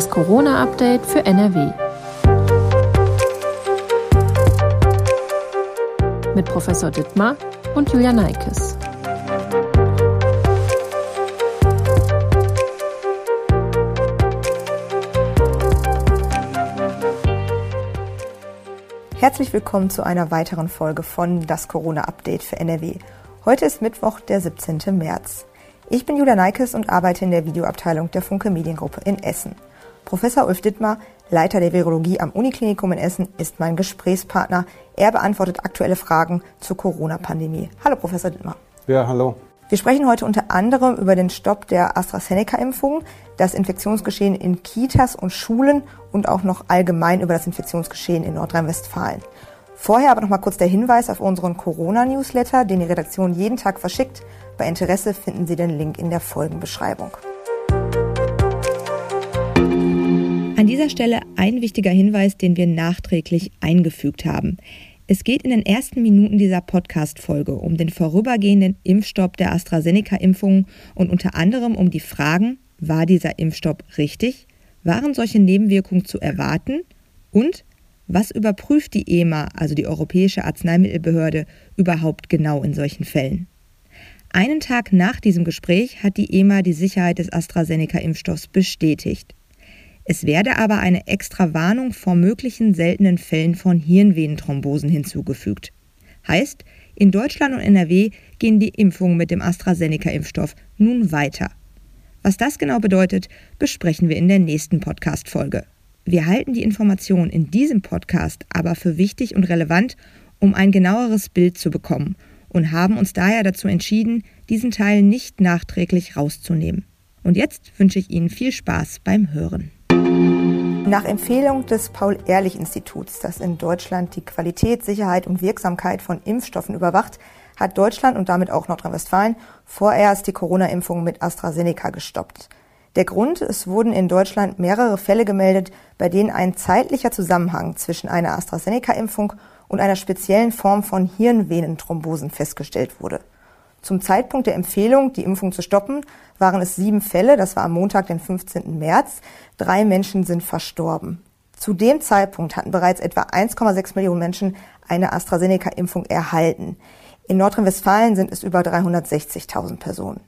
Das Corona-Update für NRW. Mit Professor Dittmar und Julia Neikes. Herzlich willkommen zu einer weiteren Folge von Das Corona-Update für NRW. Heute ist Mittwoch, der 17. März. Ich bin Julia Neikes und arbeite in der Videoabteilung der Funke Mediengruppe in Essen. Professor Ulf Dittmar, Leiter der Virologie am Uniklinikum in Essen, ist mein Gesprächspartner. Er beantwortet aktuelle Fragen zur Corona-Pandemie. Hallo, Professor Dittmar. Ja, hallo. Wir sprechen heute unter anderem über den Stopp der AstraZeneca-Impfung, das Infektionsgeschehen in Kitas und Schulen und auch noch allgemein über das Infektionsgeschehen in Nordrhein-Westfalen. Vorher aber noch mal kurz der Hinweis auf unseren Corona-Newsletter, den die Redaktion jeden Tag verschickt. Bei Interesse finden Sie den Link in der Folgenbeschreibung. Dieser Stelle ein wichtiger Hinweis, den wir nachträglich eingefügt haben. Es geht in den ersten Minuten dieser Podcast-Folge um den vorübergehenden Impfstopp der AstraZeneca-Impfung und unter anderem um die Fragen, war dieser Impfstopp richtig? Waren solche Nebenwirkungen zu erwarten? Und was überprüft die EMA, also die Europäische Arzneimittelbehörde, überhaupt genau in solchen Fällen? Einen Tag nach diesem Gespräch hat die EMA die Sicherheit des AstraZeneca-Impfstoffs bestätigt. Es werde aber eine extra Warnung vor möglichen seltenen Fällen von Hirnvenenthrombosen hinzugefügt. Heißt, in Deutschland und NRW gehen die Impfungen mit dem AstraZeneca-Impfstoff nun weiter. Was das genau bedeutet, besprechen wir in der nächsten Podcast-Folge. Wir halten die Information in diesem Podcast aber für wichtig und relevant, um ein genaueres Bild zu bekommen und haben uns daher dazu entschieden, diesen Teil nicht nachträglich rauszunehmen. Und jetzt wünsche ich Ihnen viel Spaß beim Hören. Nach Empfehlung des Paul-Ehrlich-Instituts, das in Deutschland die Qualität, Sicherheit und Wirksamkeit von Impfstoffen überwacht, hat Deutschland und damit auch Nordrhein-Westfalen vorerst die Corona-Impfung mit AstraZeneca gestoppt. Der Grund, es wurden in Deutschland mehrere Fälle gemeldet, bei denen ein zeitlicher Zusammenhang zwischen einer AstraZeneca-Impfung und einer speziellen Form von Hirnvenenthrombosen festgestellt wurde. Zum Zeitpunkt der Empfehlung, die Impfung zu stoppen, waren es sieben Fälle. Das war am Montag, den 15. März. Drei Menschen sind verstorben. Zu dem Zeitpunkt hatten bereits etwa 1,6 Millionen Menschen eine AstraZeneca-Impfung erhalten. In Nordrhein-Westfalen sind es über 360.000 Personen.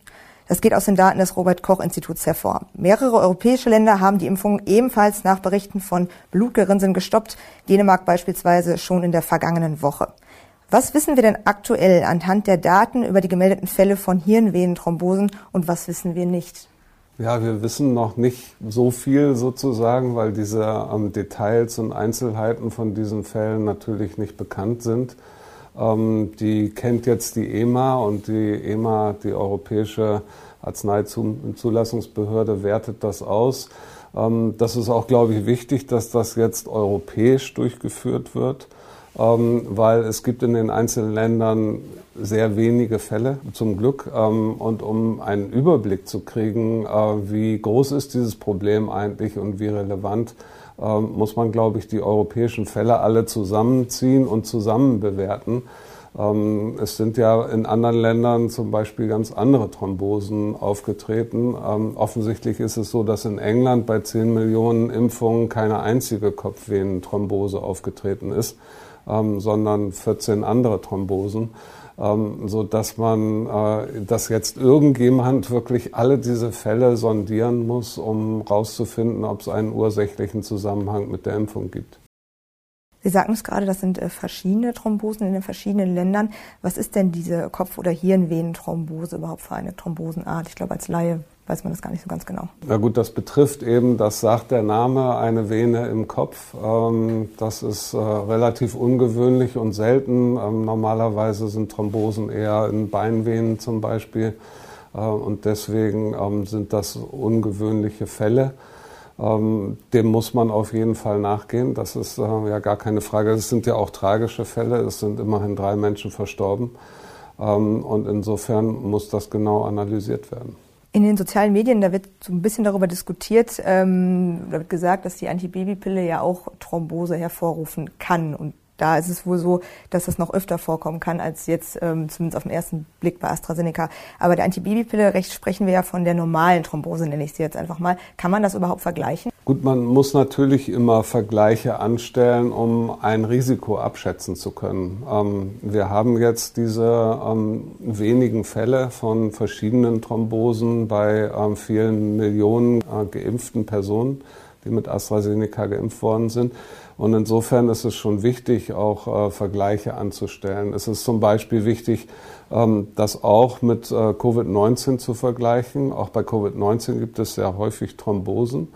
Das geht aus den Daten des Robert-Koch-Instituts hervor. Mehrere europäische Länder haben die Impfung ebenfalls nach Berichten von Blutgerinnseln gestoppt, Dänemark beispielsweise schon in der vergangenen Woche. Was wissen wir denn aktuell anhand der Daten über die gemeldeten Fälle von Hirnvenenthrombosen und was wissen wir nicht? Ja, wir wissen noch nicht so viel sozusagen, weil diese ähm, Details und Einzelheiten von diesen Fällen natürlich nicht bekannt sind. Ähm, die kennt jetzt die EMA und die EMA, die Europäische Arzneizulassungsbehörde, wertet das aus. Ähm, das ist auch, glaube ich, wichtig, dass das jetzt europäisch durchgeführt wird, weil es gibt in den einzelnen Ländern sehr wenige Fälle zum Glück. Ähm, und um einen Überblick zu kriegen, äh, wie groß ist dieses Problem eigentlich und wie relevant, ähm, muss man, glaube ich, die europäischen Fälle alle zusammenziehen und zusammen bewerten. Ähm, es sind ja in anderen Ländern zum Beispiel ganz andere Thrombosen aufgetreten. Ähm, offensichtlich ist es so, dass in England bei 10 Millionen Impfungen keine einzige Kopfvenenthrombose aufgetreten ist, sondern 14 andere Thrombosen ähm, so dass man, äh, dass jetzt irgendjemand wirklich alle diese Fälle sondieren muss, um herauszufinden, ob es einen ursächlichen Zusammenhang mit der Impfung gibt. Sie sagten es gerade, das sind äh, verschiedene Thrombosen in den verschiedenen Ländern. Was ist denn diese Kopf- oder Hirnvenenthrombose überhaupt für eine Thrombosenart? Ich glaube, als Laie weiß man das gar nicht so ganz genau. Na gut, das betrifft eben, das sagt der Name, eine Vene im Kopf. Ähm, das ist äh, relativ ungewöhnlich und selten. Ähm, normalerweise sind Thrombosen eher in Beinvenen zum Beispiel. Äh, und deswegen ähm, sind das ungewöhnliche Fälle. Dem muss man auf jeden Fall nachgehen. Das ist äh, ja gar keine Frage. Es sind ja auch tragische Fälle. Es sind immerhin drei Menschen verstorben. Und insofern muss das genau analysiert werden. In den sozialen Medien, da wird so ein bisschen darüber diskutiert, ähm, da wird gesagt, dass die Antibabypille ja auch Thrombose hervorrufen kann. Und da ist es wohl so, dass das noch öfter vorkommen kann als jetzt ähm, zumindest auf den ersten Blick bei AstraZeneca. Aber der Antibabypille, recht sprechen wir ja von der normalen Thrombose, nenne ich sie jetzt einfach mal. Kann man das überhaupt vergleichen? Gut, man muss natürlich immer Vergleiche anstellen, um ein Risiko abschätzen zu können. Ähm, wir haben jetzt diese ähm, wenigen Fälle von verschiedenen Thrombosen bei ähm, vielen Millionen äh, geimpften Personen, die mit AstraZeneca geimpft worden sind. Und insofern ist es schon wichtig, auch äh, Vergleiche anzustellen. Es ist zum Beispiel wichtig, ähm, das auch mit äh, Covid-19 zu vergleichen. Auch bei Covid-19 gibt es sehr häufig Thrombosen.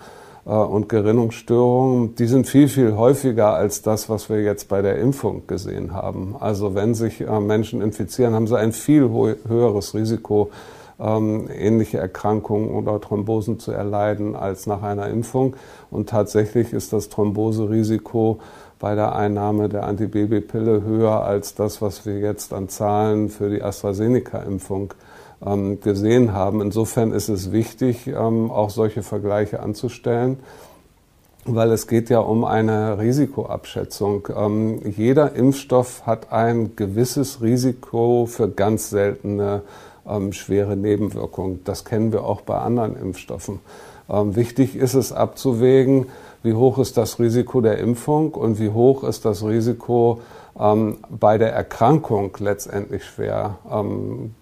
Äh, und Gerinnungsstörungen, die sind viel, viel häufiger als das, was wir jetzt bei der Impfung gesehen haben. Also wenn sich äh, Menschen infizieren, haben sie ein viel höheres Risiko, ähm, ähnliche Erkrankungen oder Thrombosen zu erleiden als nach einer Impfung. Und tatsächlich ist das Thromboserisiko bei der Einnahme der Antibabypille höher als das, was wir jetzt an Zahlen für die AstraZeneca-Impfung ähm, gesehen haben. Insofern ist es wichtig, ähm, auch solche Vergleiche anzustellen weil es geht ja um eine Risikoabschätzung. Ähm, jeder Impfstoff hat ein gewisses Risiko für ganz seltene ähm, schwere Nebenwirkungen. Das kennen wir auch bei anderen Impfstoffen. Ähm, wichtig ist es abzuwägen, wie hoch ist das Risiko der Impfung und wie hoch ist das Risiko ähm, bei der Erkrankung letztendlich schwer, ähm,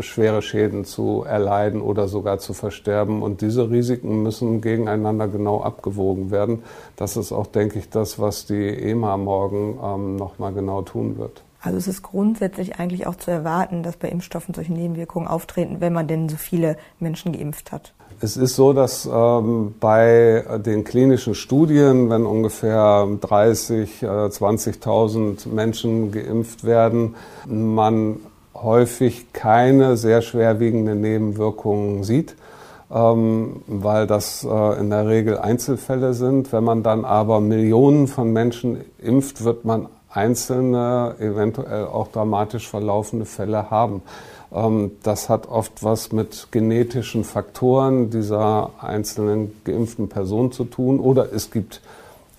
schwere Schäden zu erleiden oder sogar zu versterben. Und diese Risiken müssen gegeneinander genau abgewogen werden. Das ist auch, denke ich, das, was die EMA morgen ähm, nochmal genau tun wird. Also es ist grundsätzlich eigentlich auch zu erwarten, dass bei Impfstoffen solche Nebenwirkungen auftreten, wenn man denn so viele Menschen geimpft hat. Es ist so, dass ähm, bei den klinischen Studien, wenn ungefähr 30, äh, 20.000 Menschen geimpft werden, man häufig keine sehr schwerwiegenden Nebenwirkungen sieht, ähm, weil das äh, in der Regel Einzelfälle sind. Wenn man dann aber Millionen von Menschen impft, wird man einzelne, eventuell auch dramatisch verlaufende Fälle haben. Ähm, das hat oft was mit genetischen Faktoren dieser einzelnen geimpften Person zu tun oder es gibt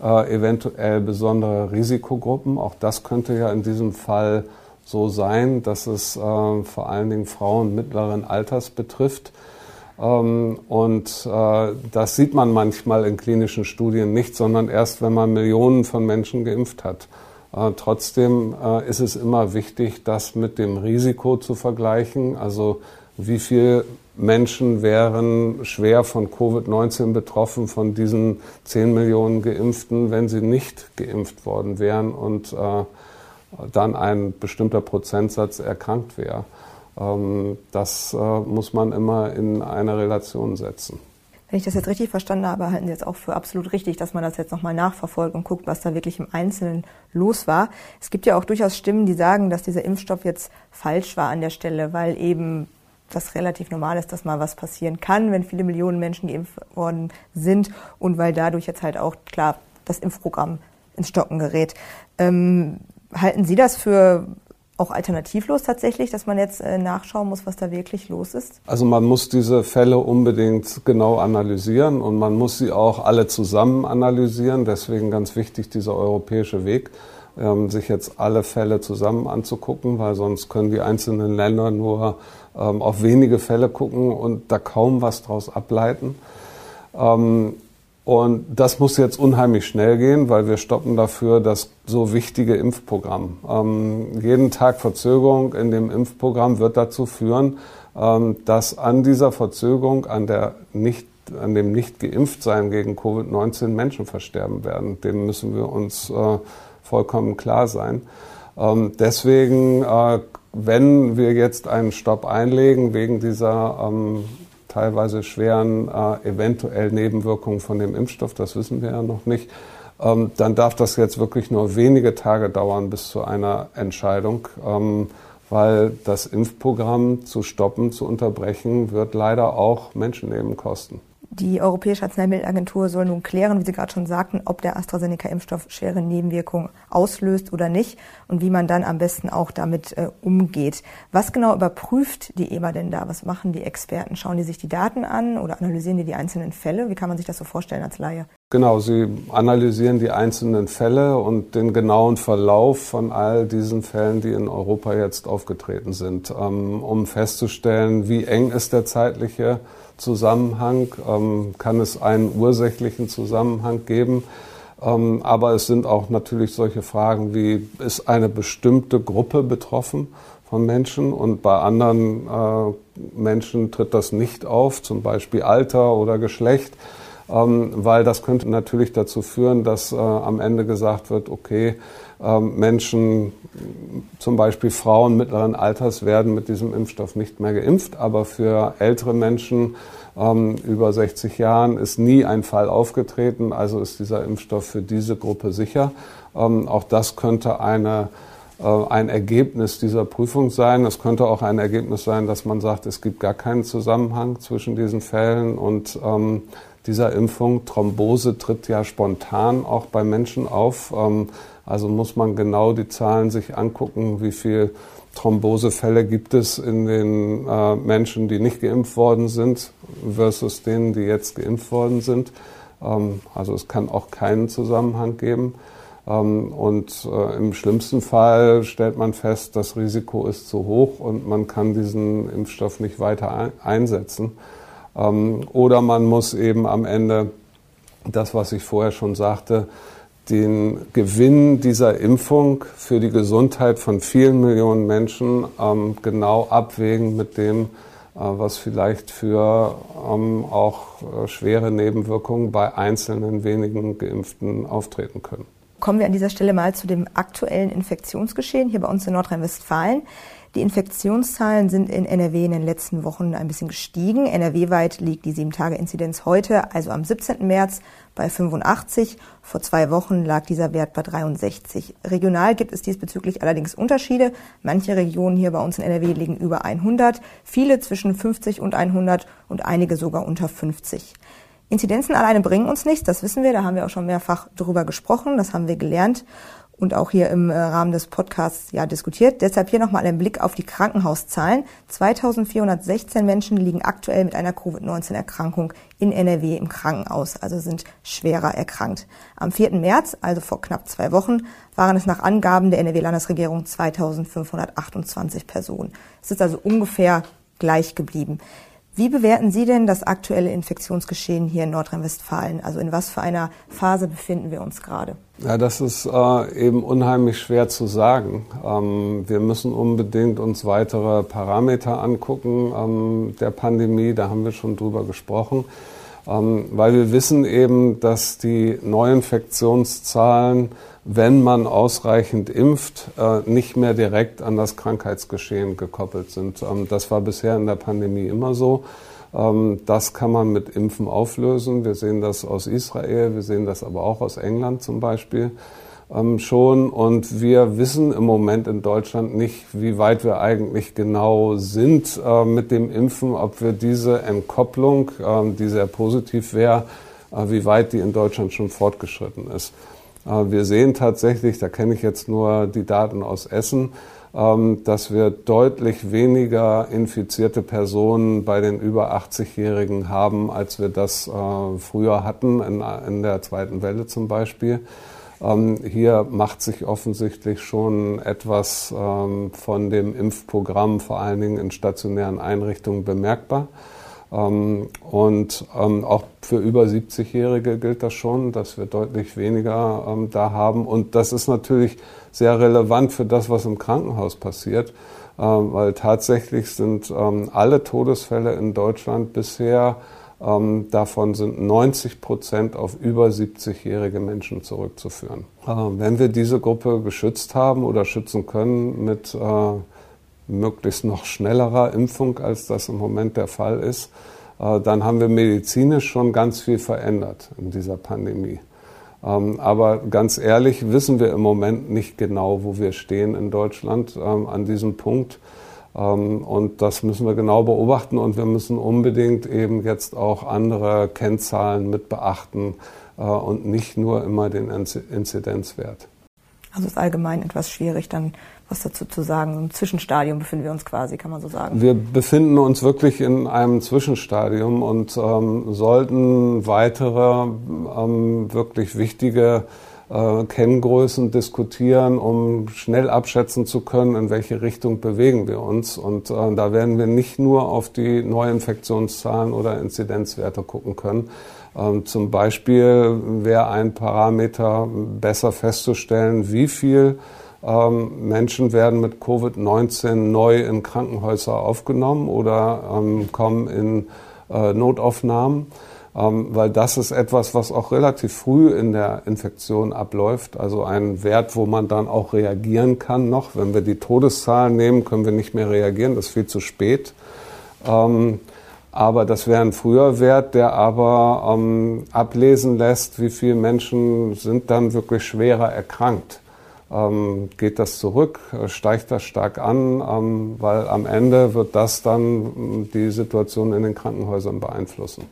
äh, eventuell besondere Risikogruppen. Auch das könnte ja in diesem Fall so sein, dass es äh, vor allen Dingen Frauen mittleren Alters betrifft. Ähm, und äh, das sieht man manchmal in klinischen Studien nicht, sondern erst, wenn man Millionen von Menschen geimpft hat. Äh, trotzdem äh, ist es immer wichtig, das mit dem Risiko zu vergleichen. Also wie viele Menschen wären schwer von Covid-19 betroffen, von diesen 10 Millionen Geimpften, wenn sie nicht geimpft worden wären und äh, dann ein bestimmter Prozentsatz erkrankt wäre. Ähm, das muss man immer in eine Relation setzen. Wenn ich das jetzt richtig verstanden habe, halten Sie jetzt auch für absolut richtig, dass man das jetzt nochmal nachverfolgt und guckt, was da wirklich im Einzelnen los war. Es gibt ja auch durchaus Stimmen, die sagen, dass dieser Impfstoff jetzt falsch war an der Stelle, weil eben das relativ normal ist, dass mal was passieren kann, wenn viele Millionen Menschen geimpft worden sind und weil dadurch jetzt halt auch klar das Impfprogramm ins Stocken gerät. Ähm, halten Sie das für auch alternativlos tatsächlich, dass man jetzt äh, nachschauen muss, was da wirklich los ist? Also man muss diese Fälle unbedingt genau analysieren und man muss sie auch alle zusammen analysieren. Deswegen ganz wichtig dieser europäische Weg, ähm, sich jetzt alle Fälle zusammen anzugucken, weil sonst können die einzelnen Länder nur ähm, auf wenige Fälle gucken und da kaum was draus ableiten. Und das muss jetzt unheimlich schnell gehen, weil wir stoppen dafür das so wichtige Impfprogramm. Ähm, jeden Tag Verzögerung in dem Impfprogramm wird dazu führen, ähm, dass an dieser Verzögerung, an, der nicht, an dem nicht geimpft sein gegen Covid-19 Menschen versterben werden. Dem müssen wir uns äh, vollkommen klar sein. Ähm, deswegen, äh, wenn wir jetzt einen Stopp einlegen wegen dieser ähm, teilweise schweren äh, eventuell Nebenwirkungen von dem Impfstoff, das wissen wir ja noch nicht, ähm, dann darf das jetzt wirklich nur wenige Tage dauern bis zu einer Entscheidung, ähm, weil das Impfprogramm zu stoppen, zu unterbrechen, wird leider auch Menschenleben kosten. Die Europäische Arzneimittelagentur soll nun klären, wie Sie gerade schon sagten, ob der AstraZeneca-Impfstoff schwere Nebenwirkungen auslöst oder nicht und wie man dann am besten auch damit äh, umgeht. Was genau überprüft die EMA denn da? Was machen die Experten? Schauen die sich die Daten an oder analysieren die die einzelnen Fälle? Wie kann man sich das so vorstellen als Laie? Genau, Sie analysieren die einzelnen Fälle und den genauen Verlauf von all diesen Fällen, die in Europa jetzt aufgetreten sind, ähm, um festzustellen, wie eng ist der zeitliche Zusammenhang, ähm, kann es einen ursächlichen Zusammenhang geben. Ähm, aber es sind auch natürlich solche Fragen wie, ist eine bestimmte Gruppe betroffen von Menschen und bei anderen äh, Menschen tritt das nicht auf, zum Beispiel Alter oder Geschlecht. Ähm, weil das könnte natürlich dazu führen, dass äh, am Ende gesagt wird, okay, ähm, Menschen, zum Beispiel Frauen mittleren Alters, werden mit diesem Impfstoff nicht mehr geimpft, aber für ältere Menschen ähm, über 60 Jahren ist nie ein Fall aufgetreten, also ist dieser Impfstoff für diese Gruppe sicher. Auch das könnte eine äh, ein Ergebnis dieser Prüfung sein. Es könnte auch ein Ergebnis sein, dass man sagt, es gibt gar keinen Zusammenhang zwischen diesen Fällen und ähm, dieser Impfung. Thrombose tritt ja spontan auch bei Menschen auf. Ähm, also muss man genau die Zahlen sich angucken, wie viel Thrombosefälle gibt es in den äh, Menschen, die nicht geimpft worden sind, versus denen, die jetzt geimpft worden sind. Ähm, also es kann auch keinen Zusammenhang geben. Ähm, und äh, im schlimmsten Fall stellt man fest, das Risiko ist zu hoch und man kann diesen Impfstoff nicht weiter einsetzen. Ähm, oder man muss eben am Ende das, was ich vorher schon sagte, den Gewinn dieser Impfung für die Gesundheit von vielen Millionen Menschen ähm, genau abwägen mit dem, äh, was vielleicht für ähm, auch äh, schwere Nebenwirkungen bei einzelnen wenigen Geimpften auftreten können. Kommen wir an dieser Stelle mal zu dem aktuellen Infektionsgeschehen hier bei uns in Nordrhein-Westfalen. Die Infektionszahlen sind in NRW in den letzten Wochen ein bisschen gestiegen. NRW-weit liegt die 7-Tage-Inzidenz heute, also am 17. März, bei 85. Vor zwei Wochen lag dieser Wert bei 63. Regional gibt es diesbezüglich allerdings Unterschiede. Manche Regionen hier bei uns in NRW liegen über 100, viele zwischen 50 und 100 und einige sogar unter 50. Inzidenzen alleine bringen uns nichts, das wissen wir, da haben wir auch schon mehrfach drüber gesprochen, das haben wir gelernt und auch hier im äh, Rahmen des Podcasts ja diskutiert. Deshalb hier nochmal ein Blick auf die Krankenhauszahlen. 2416 Menschen liegen aktuell mit einer Covid-19-Erkrankung in NRW im Krankenhaus, also sind schwerer erkrankt. Am 4. März, also vor knapp zwei Wochen, waren es nach Angaben der NRW-Landesregierung 2528 Personen. Es ist also ungefähr gleich geblieben. Wie bewerten Sie denn das aktuelle Infektionsgeschehen hier in Nordrhein-Westfalen? Also in was für einer Phase befinden wir uns gerade? Ja, das ist äh, eben unheimlich schwer zu sagen. Ähm, wir müssen unbedingt uns weitere Parameter angucken ähm, der Pandemie. Da haben wir schon drüber gesprochen, ähm, weil wir wissen eben, dass die Neuinfektionszahlen wenn man ausreichend impft, äh, nicht mehr direkt an das Krankheitsgeschehen gekoppelt sind. Ähm, das war bisher in der Pandemie immer so. Ähm, das kann man mit Impfen auflösen. Wir sehen das aus Israel, wir sehen das aber auch aus England zum Beispiel ähm, schon. Und wir wissen im Moment in Deutschland nicht, wie weit wir eigentlich genau sind äh, mit dem Impfen, ob wir diese Entkopplung, die sehr positiv wäre, äh, wie weit die in Deutschland schon fortgeschritten ist. Wir sehen tatsächlich, da kenne ich jetzt nur die Daten aus Essen, ähm, dass wir deutlich weniger infizierte Personen bei den über 80-Jährigen haben, als wir das äh, früher hatten, in, der zweiten Welle zum Beispiel. Ähm, hier macht sich offensichtlich schon etwas ähm, von dem Impfprogramm, vor allen Dingen in stationären Einrichtungen, bemerkbar. Ähm, und ähm, auch für über 70-Jährige gilt das schon, dass wir deutlich weniger ähm, da haben. Und das ist natürlich sehr relevant für das, was im Krankenhaus passiert, weil tatsächlich sind alle Todesfälle in Deutschland bisher davon sind 90 Prozent auf über 70-jährige Menschen zurückzuführen. wenn wir diese Gruppe geschützt haben oder schützen können mit äh, möglichst noch schnellerer Impfung, als das im Moment der Fall ist, äh, dann haben wir medizinisch schon ganz viel verändert in dieser Pandemie. Ähm, aber ganz ehrlich wissen wir im Moment nicht genau, wo wir stehen in Deutschland ähm, an diesem Punkt. Ähm, und das müssen wir genau beobachten und wir müssen unbedingt eben jetzt auch andere Kennzahlen mit beachten äh, und nicht nur immer den Inzidenzwert. Also ist allgemein etwas schwierig, dann was dazu zu sagen? Im Zwischenstadium befinden wir uns quasi, kann man so sagen. Wir befinden uns wirklich in einem Zwischenstadium und ähm, sollten weitere ähm, wirklich wichtige äh, Kenngrößen diskutieren, um schnell abschätzen zu können, in welche Richtung bewegen wir uns. Und äh, da werden wir nicht nur auf die Neuinfektionszahlen oder Inzidenzwerte gucken können. Ähm, zum Beispiel wäre ein Parameter besser festzustellen, wie viel Menschen werden mit Covid-19 neu in Krankenhäuser aufgenommen oder ähm, kommen in äh, Notaufnahmen. Ähm, weil das ist etwas, was auch relativ früh in der Infektion abläuft. Also ein Wert, wo man dann auch reagieren kann noch. Wenn wir die Todeszahlen nehmen, können wir nicht mehr reagieren, das ist viel zu spät. Ähm, aber das wäre ein früher Wert, der aber ähm, ablesen lässt, wie viele Menschen sind dann wirklich schwerer erkrankt. Ähm, geht das zurück, steigt das stark an, ähm, weil am Ende wird das dann die Situation in den Krankenhäusern beeinflussen.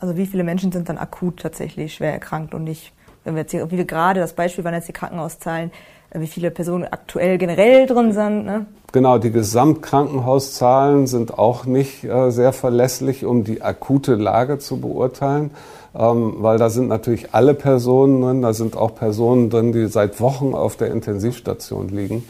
Also wie viele Menschen sind dann akut tatsächlich schwer erkrankt und nicht, wenn wir jetzt hier, wie wir gerade, das Beispiel waren jetzt die Krankenhauszahlen, äh, wie viele Personen aktuell generell drin sind. Ne? Genau, die Gesamtkrankenhauszahlen sind auch nicht äh, sehr verlässlich, um die akute Lage zu beurteilen, ähm, weil da sind natürlich alle Personen drin, da sind auch Personen drin, die seit Wochen auf der Intensivstation liegen.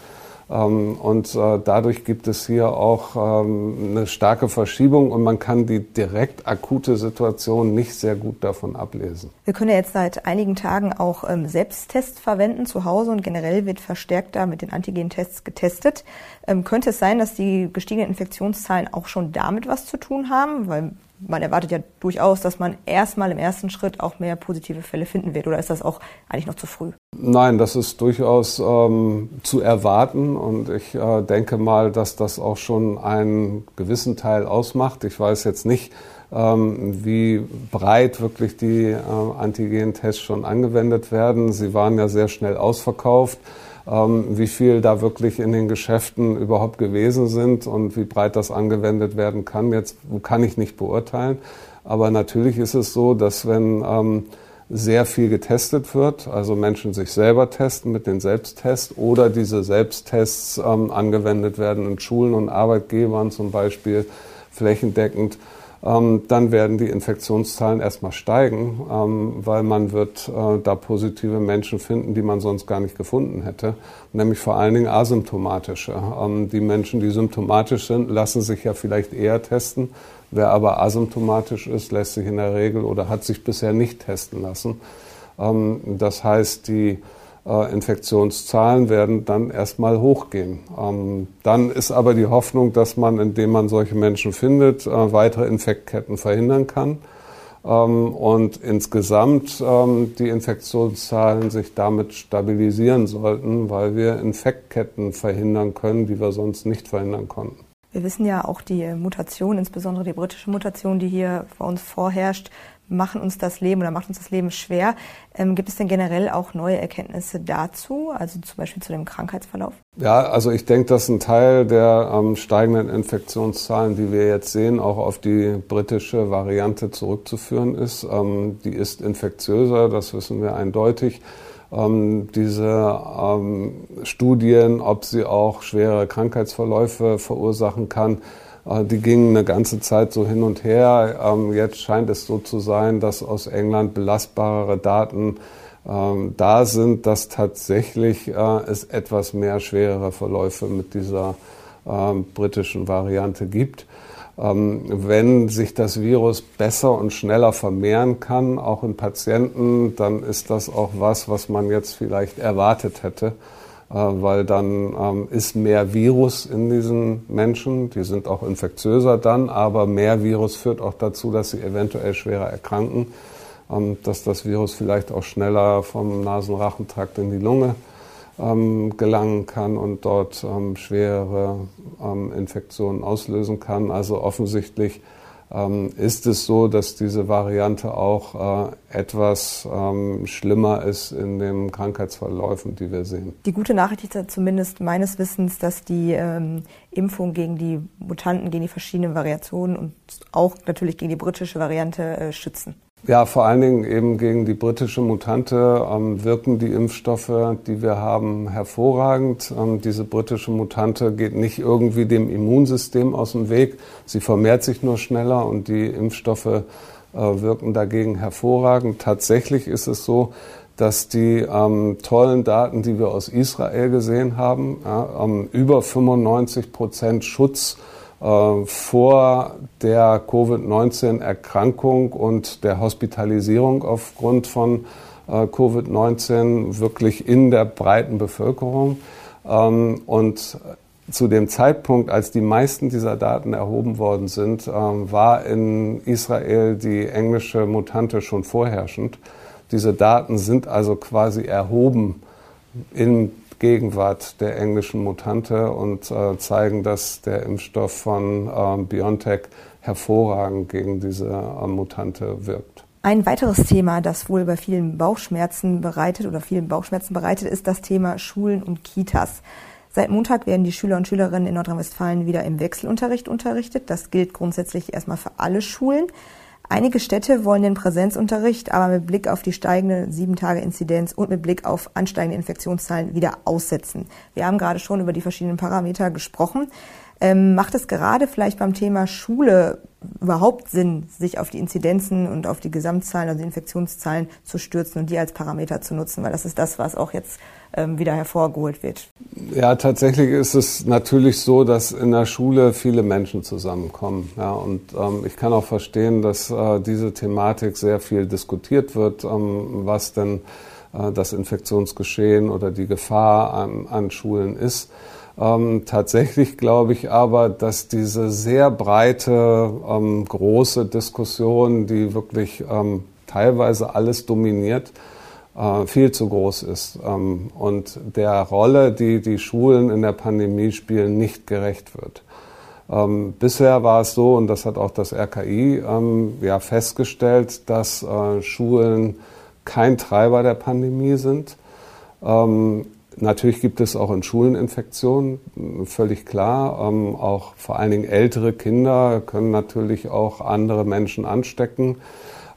Ähm, und äh, dadurch gibt es hier auch ähm, eine starke Verschiebung und man kann die direkt akute Situation nicht sehr gut davon ablesen. Wir können ja jetzt seit einigen Tagen auch ähm, Selbsttests verwenden zu Hause und generell wird verstärkt da mit den Antigen-Tests getestet. Könnte es sein, dass die gestiegenen Infektionszahlen auch schon damit was zu tun haben? Weil man erwartet ja durchaus, dass man erstmal im ersten Schritt auch mehr positive Fälle finden wird. Oder ist das auch eigentlich noch zu früh? Nein, das ist durchaus ähm, zu erwarten. Und ich äh, denke mal, dass das auch schon einen gewissen Teil ausmacht. Ich weiß jetzt nicht, ähm, wie breit wirklich die äh, Antigen-Tests schon angewendet werden. Sie waren ja sehr schnell ausverkauft. Ähm, wie viel da wirklich in den Geschäften überhaupt gewesen sind und wie breit das angewendet werden kann, jetzt kann ich nicht beurteilen. Aber natürlich ist es so, dass wenn ähm, sehr viel getestet wird, also Menschen sich selber testen mit den Selbsttests oder diese Selbsttests ähm, angewendet werden in Schulen und Arbeitgebern zum Beispiel flächendeckend, dann werden die Infektionszahlen erstmal steigen, ähm, weil man wird äh, da positive Menschen finden, die man sonst gar nicht gefunden hätte, nämlich vor allen Dingen asymptomatische. Ähm, die Menschen, die symptomatisch sind, lassen sich ja vielleicht eher testen. Wer aber asymptomatisch ist, lässt sich in der Regel oder hat sich bisher nicht testen lassen. das heißt, die Infektionszahlen werden dann erstmal hochgehen. Ähm, dann ist aber die Hoffnung, dass man, indem man solche Menschen findet, äh, weitere Infektketten verhindern kann ähm, und insgesamt ähm, die Infektionszahlen sich damit stabilisieren sollten, weil wir Infektketten verhindern können, die wir sonst nicht verhindern konnten. Wir wissen ja auch die Mutation, insbesondere die britische Mutation, die hier bei uns vorherrscht, machen uns das Leben oder macht uns das Leben schwer. Ähm, gibt es denn generell auch neue Erkenntnisse dazu, also zum Beispiel zu dem Krankheitsverlauf? Ja, also ich denke, dass ein Teil der ähm, steigenden Infektionszahlen, die wir jetzt sehen, auch auf die britische Variante zurückzuführen ist. Ähm, die ist infektiöser, das wissen wir eindeutig. Ähm, diese ähm, Studien, ob sie auch schwere Krankheitsverläufe verursachen kann, die gingen eine ganze Zeit so hin und her. Ähm, jetzt scheint es so zu sein, dass aus England belastbarere Daten ähm, da sind, dass tatsächlich äh, es etwas mehr schwerere Verläufe mit dieser ähm, britischen Variante gibt. Wenn sich das Virus besser und schneller vermehren kann, auch in Patienten, dann ist das auch was, was man jetzt vielleicht erwartet hätte. Äh, weil dann ähm, ist mehr Virus in diesen Menschen, die sind auch infektiöser dann, aber mehr Virus führt auch dazu, dass sie eventuell schwerer erkranken, ähm, dass das Virus vielleicht auch schneller vom Nasenrachentrakt in die Lunge ähm, gelangen kann und dort ähm, schwere ähm, Infektionen auslösen kann. Also offensichtlich ist es so, dass diese Variante auch äh, etwas ähm, schlimmer ist in den Krankheitsverläufen, die wir sehen. Die gute Nachricht ist ja zumindest meines Wissens, dass die ähm, Impfung gegen die Mutanten, gegen die verschiedenen Variationen und auch natürlich gegen die britische Variante äh, schützen. Ja, vor allen Dingen eben gegen die britische Mutante ähm, wirken die Impfstoffe, die wir haben, hervorragend. Ähm, diese britische Mutante geht nicht irgendwie dem Immunsystem aus dem Weg. Sie vermehrt sich nur schneller und die Impfstoffe äh, wirken dagegen hervorragend. Tatsächlich ist es so, dass die ähm, tollen Daten, die wir aus Israel gesehen haben, ja, ähm, über 95 Prozent Schutz vor der Covid-19-Erkrankung und der Hospitalisierung aufgrund von äh, Covid-19 wirklich in der breiten Bevölkerung. Ähm, und zu dem Zeitpunkt, als die meisten dieser Daten erhoben worden sind, ähm, war in Israel die englische Mutante schon vorherrschend. Diese Daten sind also quasi erhoben in Gegenwart der englischen Mutante und äh, zeigen, dass der Impfstoff von äh, BioNTech hervorragend gegen diese äh, Mutante wirkt. Ein weiteres Thema, das wohl bei vielen Bauchschmerzen bereitet oder vielen Bauchschmerzen bereitet, ist das Thema Schulen und Kitas. Seit Montag werden die Schüler und Schülerinnen in Nordrhein-Westfalen wieder im Wechselunterricht unterrichtet. Das gilt grundsätzlich erstmal für alle Schulen. Einige Städte wollen den Präsenzunterricht aber mit Blick auf die steigende 7-Tage-Inzidenz und mit Blick auf ansteigende Infektionszahlen wieder aussetzen. Wir haben gerade schon über die verschiedenen Parameter gesprochen. Ähm, macht es gerade vielleicht beim Thema Schule überhaupt Sinn, sich auf die Inzidenzen und auf die Gesamtzahlen, also die Infektionszahlen zu stürzen und die als Parameter zu nutzen? Weil das ist das, was auch jetzt ähm, wieder hervorgeholt wird. Ja, tatsächlich ist es natürlich so, dass in der Schule viele Menschen zusammenkommen. Ja, und ähm, ich kann auch verstehen, dass äh, diese Thematik sehr viel diskutiert wird, ähm, was denn das Infektionsgeschehen oder die Gefahr an, an Schulen ist. Ähm, tatsächlich glaube ich aber, dass diese sehr breite, ähm, große Diskussion, die wirklich ähm, teilweise alles dominiert, äh, viel zu groß ist ähm, und der Rolle, die die Schulen in der Pandemie spielen, nicht gerecht wird. Ähm, bisher war es so, und das hat auch das RKI ähm, ja festgestellt, dass äh, Schulen kein Treiber der Pandemie sind. Ähm, natürlich gibt es auch in Schulen Infektionen, völlig klar. Ähm, auch vor allen Dingen ältere Kinder können natürlich auch andere Menschen anstecken.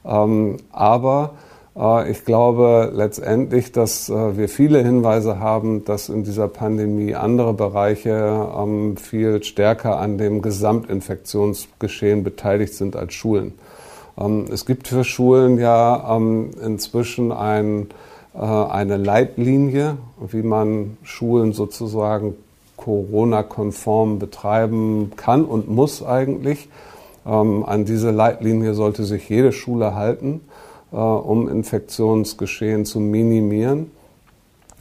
Ähm, aber äh, ich glaube letztendlich, dass äh, wir viele Hinweise haben, dass in dieser Pandemie andere Bereiche ähm, viel stärker an dem Gesamtinfektionsgeschehen beteiligt sind als Schulen. Ähm, es gibt für Schulen ja ähm, inzwischen ein, äh, eine Leitlinie, wie man Schulen sozusagen Corona-konform betreiben kann und muss eigentlich. An diese Leitlinie sollte sich jede Schule halten. Äh, um Infektionsgeschehen zu minimieren.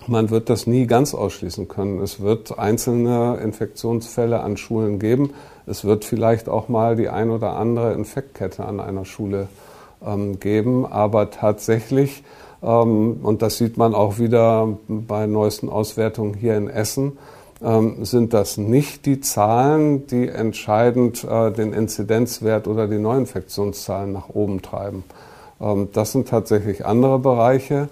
Man wird das nie ganz ausschließen können. Es wird einzelne Infektionsfälle an Schulen geben. Es wird vielleicht auch mal die ein oder andere Infektkette an einer Schule ähm, geben. Aber tatsächlich, ähm, und das sieht man auch wieder bei neuesten Auswertungen hier in Essen, ähm, sind das nicht die Zahlen, die entscheidend äh, den Inzidenzwert oder die Neuinfektionszahlen nach oben treiben. Ähm, das sind tatsächlich andere Bereiche.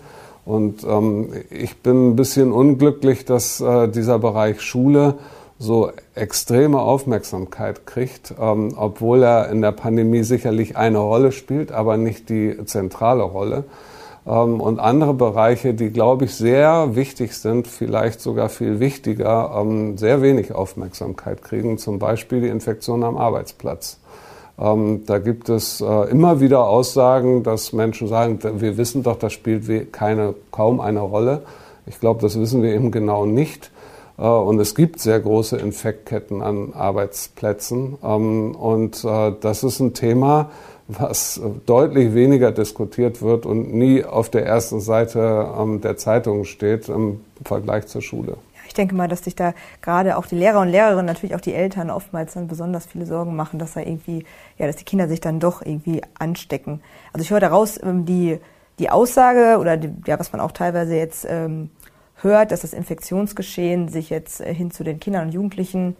Und ähm, ich bin ein bisschen unglücklich, dass äh, dieser Bereich Schule so extreme Aufmerksamkeit kriegt, ähm, obwohl er in der Pandemie sicherlich eine Rolle spielt, aber nicht die zentrale Rolle. Ähm, und andere Bereiche, die, glaube ich, sehr wichtig sind, vielleicht sogar viel wichtiger, ähm, sehr wenig Aufmerksamkeit kriegen, zum Beispiel die Infektion am Arbeitsplatz. Ähm, da gibt es äh, immer wieder Aussagen, dass Menschen sagen, wir wissen doch, das spielt keine, kaum eine Rolle. Ich glaube, das wissen wir eben genau nicht. Äh, und es gibt sehr große Infektketten an Arbeitsplätzen. Ähm, und äh, das ist ein Thema, was deutlich weniger diskutiert wird und nie auf der ersten Seite ähm, der Zeitung steht im Vergleich zur Schule ich denke mal, dass sich da gerade auch die Lehrer und Lehrerinnen, natürlich auch die Eltern oftmals dann besonders viele Sorgen machen, dass da irgendwie, ja, dass die Kinder sich dann doch irgendwie anstecken. Also ich höre daraus ähm, die, die Aussage oder die, ja, was man auch teilweise jetzt ähm, hört, dass das Infektionsgeschehen sich jetzt äh, hin zu den Kindern und Jugendlichen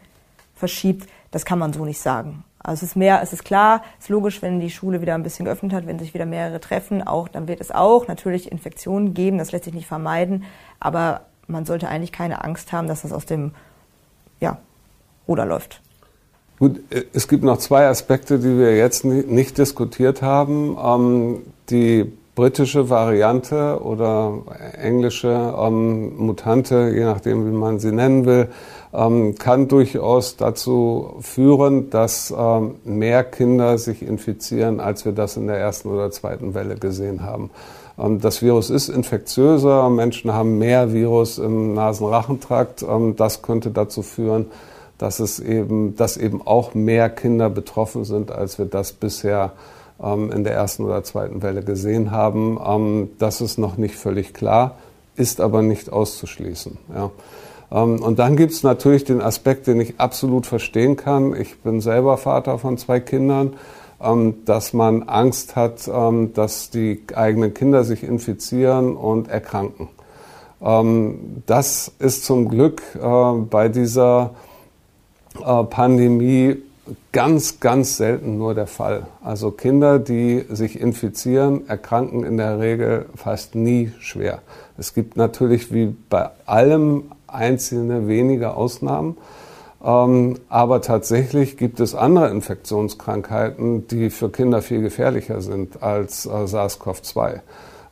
verschiebt, das kann man so nicht sagen. Also es ist mehr, es ist klar, es ist logisch, wenn die Schule wieder ein bisschen geöffnet hat, wenn sich wieder mehrere treffen, auch, dann wird es auch natürlich Infektionen geben, das lässt sich nicht vermeiden, aber man sollte eigentlich keine Angst haben, dass das aus dem ja, Ruder läuft. Gut, es gibt noch zwei Aspekte, die wir jetzt nicht diskutiert haben. Ähm, die britische Variante oder englische ähm, Mutante, je nachdem, wie man sie nennen will, ähm, kann durchaus dazu führen, dass ähm, mehr Kinder sich infizieren, als wir das in der ersten oder zweiten Welle gesehen haben. Ähm, das Virus ist infektiöser, Menschen haben mehr Virus im Nasenrachentrakt. Ähm, das könnte dazu führen, dass es eben, dass eben auch mehr Kinder betroffen sind, als wir das bisher ähm, in der ersten oder zweiten Welle gesehen haben. Das ist noch nicht völlig klar, ist aber nicht auszuschließen. Ja. Und dann gibt es natürlich den Aspekt, den ich absolut verstehen kann. Ich bin selber Vater von zwei Kindern dass man Angst hat, ähm, dass die eigenen Kinder sich infizieren und erkranken. Ähm, das ist zum Glück äh, bei dieser äh, Pandemie ganz, ganz selten nur der Fall. Also Kinder, die sich infizieren, erkranken in der Regel fast nie schwer. Es gibt natürlich wie bei allem einzelne wenige Ausnahmen. Ähm, aber tatsächlich gibt es andere Infektionskrankheiten, die für Kinder viel gefährlicher sind als äh, SARS-CoV-2.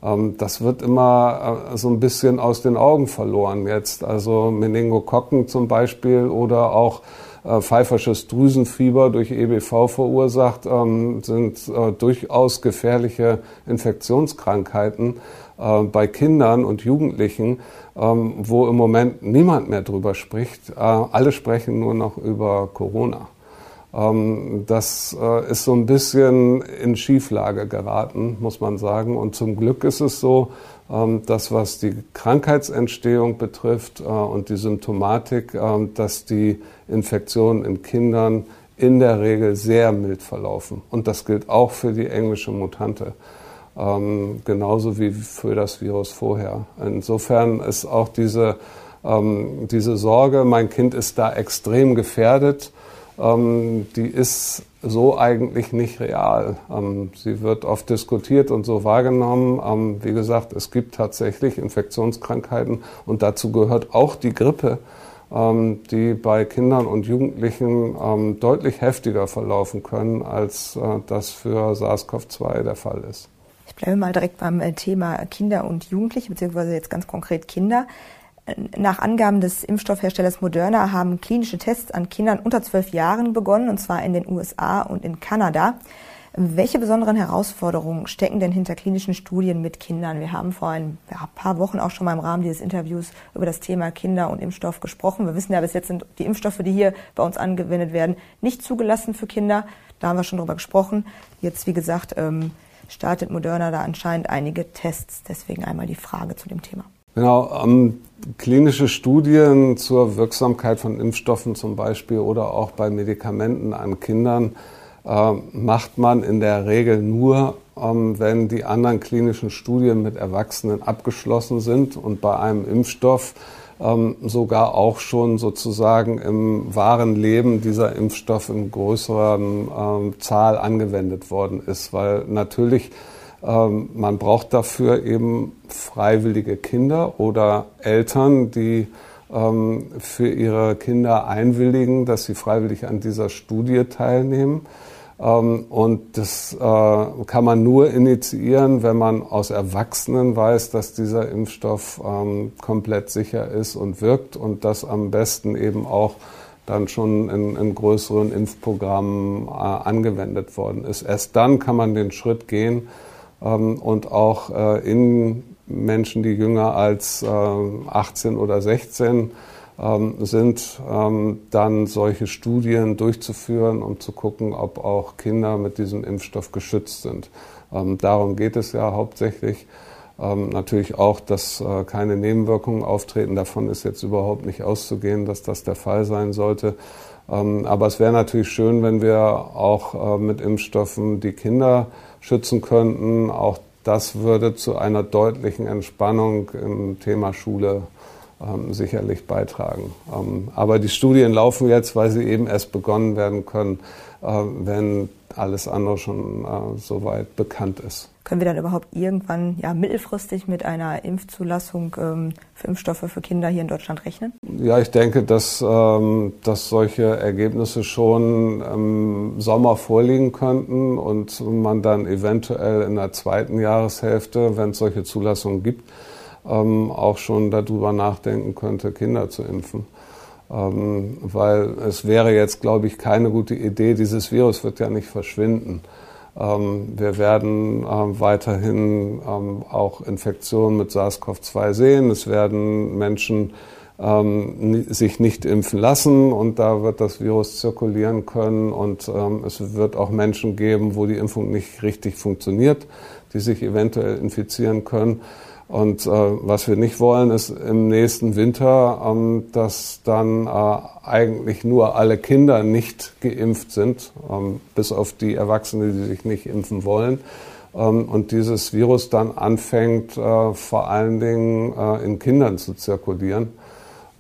Ähm, das wird immer äh, so ein bisschen aus den Augen verloren jetzt. Also Meningokokken zum Beispiel oder auch äh, pfeifersches Drüsenfieber durch EBV verursacht, ähm, sind durchaus gefährliche Infektionskrankheiten bei Kindern und Jugendlichen ähm, wo im Moment niemand mehr drüber spricht. Äh, alle sprechen nur noch über Corona. Ähm, das äh, ist so ein bisschen in Schieflage geraten, muss man sagen. Und zum Glück ist es so, ähm, dass was die Krankheitsentstehung betrifft äh, und die Symptomatik, dass die Infektionen in Kindern in der Regel sehr mild verlaufen. Und das gilt auch für die englische Mutante ähm, genauso wie für das Virus vorher. Insofern ist auch diese, ähm, diese Sorge, mein Kind ist da extrem gefährdet, ähm, die ist so eigentlich nicht real. Ähm, sie wird oft diskutiert und so wahrgenommen. Ähm, wie gesagt, es gibt tatsächlich Infektionskrankheiten und dazu gehört auch die Grippe ähm, die bei Kindern und Jugendlichen deutlich heftiger verlaufen können, als äh, das für SARS-CoV-2 der Fall ist bleiben wir mal direkt beim äh, Thema Kinder und Jugendliche, beziehungsweise jetzt ganz konkret Kinder. Nach Angaben des Impfstoffherstellers Moderna haben klinische Tests an Kindern unter zwölf Jahren begonnen, und zwar in den USA und in Kanada. Welche besonderen Herausforderungen stecken denn hinter klinischen Studien mit Kindern? Wir haben vor ein paar Wochen auch schon mal im Rahmen dieses Interviews über das Thema Kinder und Impfstoff gesprochen. Wir wissen ja, bis jetzt sind die Impfstoffe, die hier bei uns angewendet werden, nicht zugelassen für Kinder. Da haben wir schon drüber gesprochen. Jetzt, wie gesagt, ähm, startet Moderna da anscheinend einige Tests. Deswegen einmal die Frage zu dem Thema. Genau, ähm, klinische Studien zur Wirksamkeit von Impfstoffen zum Beispiel oder auch bei Medikamenten an Kindern äh, macht man in der Regel nur, ähm, wenn die anderen klinischen Studien mit Erwachsenen abgeschlossen sind und bei einem Impfstoff sogar auch schon sozusagen im wahren Leben dieser Impfstoff in größeren ähm, Zahl angewendet worden ist, weil natürlich ähm, man braucht dafür eben freiwillige Kinder oder Eltern, die ähm, für ihre Kinder einwilligen, dass sie freiwillig an dieser Studie teilnehmen. Ähm, und das äh, kann man nur initiieren, wenn man aus Erwachsenen weiß, dass dieser Impfstoff ähm, komplett sicher ist und wirkt und das am besten eben auch dann schon in, in größeren Impfprogrammen äh, angewendet worden ist. Erst dann kann man den Schritt gehen ähm, und auch äh, in Menschen, die jünger als 18 oder 16 ähm, sind, ähm, dann solche Studien durchzuführen, um zu gucken, ob auch Kinder mit diesem Impfstoff geschützt sind. Ähm, darum geht es ja hauptsächlich. Ähm, natürlich auch, dass äh, keine Nebenwirkungen auftreten. Davon ist jetzt überhaupt nicht auszugehen, dass das der Fall sein sollte. Ähm, aber es wäre natürlich schön, wenn wir auch äh, mit Impfstoffen die Kinder schützen könnten. Auch das würde zu einer deutlichen Entspannung im Thema Schule ähm, sicherlich beitragen. Ähm, aber die Studien laufen jetzt, weil sie eben erst begonnen werden können, äh, wenn alles andere schon äh, soweit bekannt ist. Können wir dann überhaupt irgendwann ja, mittelfristig mit einer Impfzulassung ähm, für Impfstoffe für Kinder hier in Deutschland rechnen? Ja, ich denke, dass, ähm, dass solche Ergebnisse schon im Sommer vorliegen könnten und man dann eventuell in der zweiten Jahreshälfte, wenn es solche Zulassungen gibt, ähm, auch schon darüber nachdenken könnte, Kinder zu impfen. Ähm, weil es wäre jetzt, glaube ich, keine gute Idee. Dieses Virus wird ja nicht verschwinden. Ähm, wir werden ähm, weiterhin ähm, auch Infektionen mit SARS-CoV-2 sehen. Es werden Menschen ähm, sich nicht impfen lassen und da wird das Virus zirkulieren können und es wird auch Menschen geben, wo die Impfung nicht richtig funktioniert, die sich eventuell infizieren können. Und äh, was wir nicht wollen, ist im nächsten Winter, ähm, dass dann äh, eigentlich nur alle Kinder nicht geimpft sind, ähm, bis auf die Erwachsenen, die sich nicht impfen wollen. Ähm, und dieses Virus dann anfängt, äh, vor allen Dingen äh, in Kindern zu zirkulieren,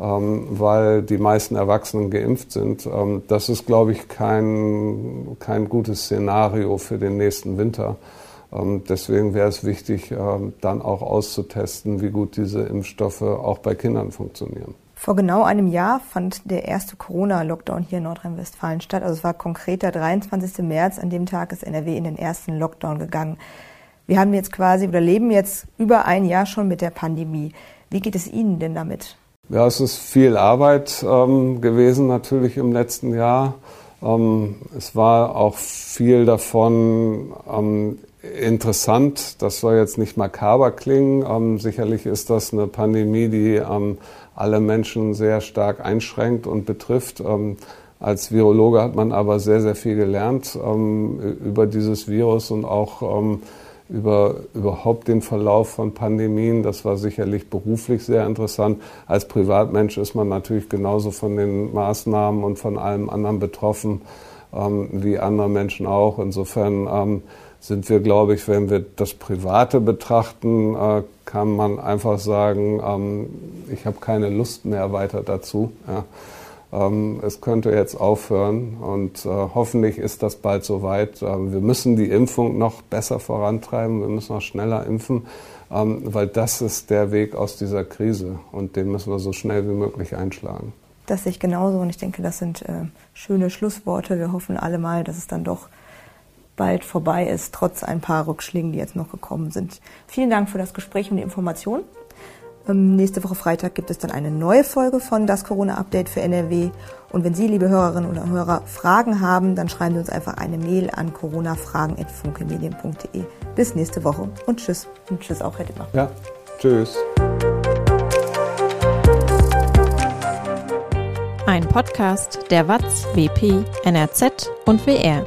ähm, weil die meisten Erwachsenen geimpft sind. Ähm, das ist, glaube ich, kein, kein gutes Szenario für den nächsten Winter. Ähm, deswegen wäre es wichtig, ähm, dann auch auszutesten, wie gut diese Impfstoffe auch bei Kindern funktionieren. Vor genau einem Jahr fand der erste Corona-Lockdown hier in Nordrhein-Westfalen statt. Also es war konkret der 23. März. An dem Tag ist NRW in den ersten Lockdown gegangen. Wir haben jetzt quasi oder leben jetzt über ein Jahr schon mit der Pandemie. Wie geht es Ihnen denn damit? Ja, es ist viel Arbeit ähm, gewesen natürlich im letzten Jahr. Ähm, es war auch viel davon ähm, interessant. Das soll jetzt nicht makaber klingen. Ähm, sicherlich ist das eine Pandemie, die ähm, alle Menschen sehr stark einschränkt und betrifft. Ähm, als Virologe hat man aber sehr, sehr viel gelernt ähm, über dieses Virus und auch ähm, über überhaupt den Verlauf von Pandemien. Das war sicherlich beruflich sehr interessant. Als Privatmensch ist man natürlich genauso von den Maßnahmen und von allem anderen betroffen ähm, wie andere Menschen auch. Insofern sind wir, glaube ich, wenn wir das Private betrachten, äh, kann man einfach sagen, ähm, ich habe keine Lust mehr weiter dazu. Ja. Ähm, es könnte jetzt aufhören und äh, hoffentlich ist das bald soweit. Ähm, wir müssen die Impfung noch besser vorantreiben, wir müssen noch schneller impfen, ähm, weil das ist der Weg aus dieser Krise und den müssen wir so schnell wie möglich einschlagen. Das sehe ich genauso und ich denke, das sind äh, schöne Schlussworte. Wir hoffen alle mal, dass es dann doch bald vorbei ist, trotz ein paar Rückschlägen, die jetzt noch gekommen sind. Vielen Dank für das Gespräch und die Information. Ähm, nächste Woche Freitag gibt es dann eine neue Folge von das Corona-Update für NRW. Und wenn Sie, liebe Hörerinnen oder Hörer, Fragen haben, dann schreiben Sie uns einfach eine Mail an coronafragen.funkemedien.de. Bis nächste Woche und tschüss. Und tschüss auch, Herr Dittmar. Ja, tschüss. Ein Podcast der WAZ, WP, NRZ und WR.